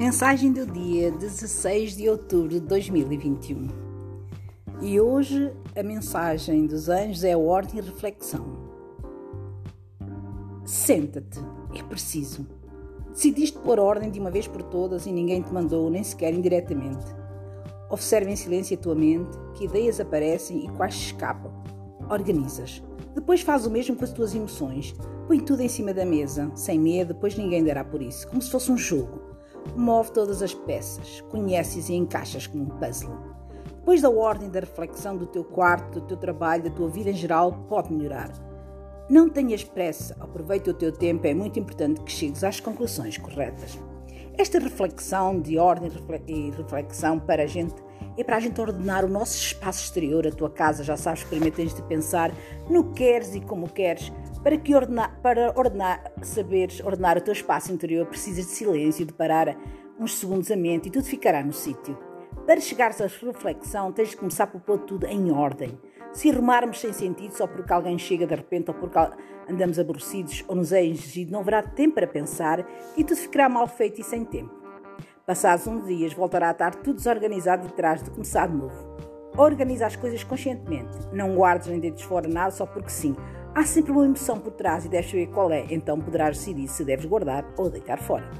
Mensagem do dia 16 de outubro de 2021. E hoje a mensagem dos anjos é ordem e reflexão. Senta-te, é preciso. Decidiste pôr ordem de uma vez por todas e ninguém te mandou, nem sequer indiretamente. Observa em silêncio a tua mente, que ideias aparecem e quais escapam. Organizas. Depois faz o mesmo com as tuas emoções. Põe tudo em cima da mesa, sem medo, depois ninguém dará por isso, como se fosse um jogo. Move todas as peças, conheces e encaixas como um puzzle. Depois da ordem da reflexão do teu quarto, do teu trabalho, da tua vida em geral, pode melhorar. Não tenhas pressa, aproveita o teu tempo, é muito importante que chegues às conclusões corretas. Esta reflexão de ordem e reflexão para a gente é para a gente ordenar o nosso espaço exterior, a tua casa, já sabes, primeiro tens de pensar no que queres e como queres, para que ordenar, para ordenar, saberes ordenar o teu espaço interior, precisas de silêncio, de parar uns segundos a mente e tudo ficará no sítio. Para chegares à reflexão, tens de começar por pôr tudo em ordem. Se arrumarmos sem sentido só porque alguém chega de repente ou porque andamos aborrecidos ou nos é exigido, não haverá tempo para pensar e tudo ficará mal feito e sem tempo. Passados uns dias, voltará a estar tudo desorganizado e terás de começar de novo. Organiza as coisas conscientemente. Não guardes nem deites fora nada só porque sim. Há sempre uma emoção por trás e deves saber qual é, então poderás decidir se deves guardar ou deitar fora.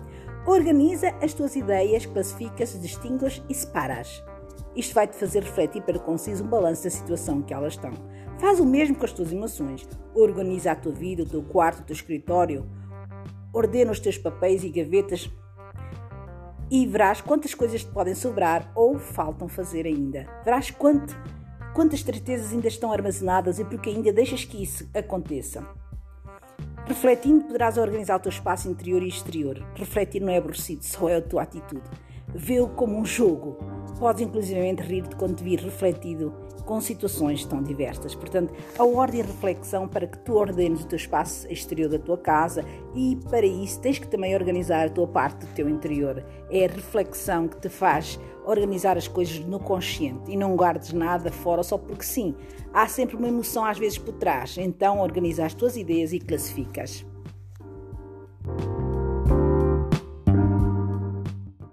Organiza as tuas ideias, classificas, distingues e separas. Isto vai-te fazer refletir para conciso um balanço da situação em que elas estão. Faz o mesmo com as tuas emoções. Organiza a tua vida, o teu quarto, o teu escritório. Ordena os teus papéis e gavetas e verás quantas coisas te podem sobrar ou faltam fazer ainda. Verás quanto Quantas tristezas ainda estão armazenadas e porque ainda deixas que isso aconteça? Refletindo, poderás organizar o teu espaço interior e exterior. Refletir não é aborrecido, só é a tua atitude. Vê-o como um jogo. Podes, inclusivamente, rir-te quando te vir refletido com situações tão diversas. Portanto, a ordem e reflexão para que tu ordenes o teu espaço exterior da tua casa e, para isso, tens que também organizar a tua parte do teu interior. É a reflexão que te faz organizar as coisas no consciente e não guardes nada fora só porque sim. Há sempre uma emoção às vezes por trás, então organiza as tuas ideias e classificas.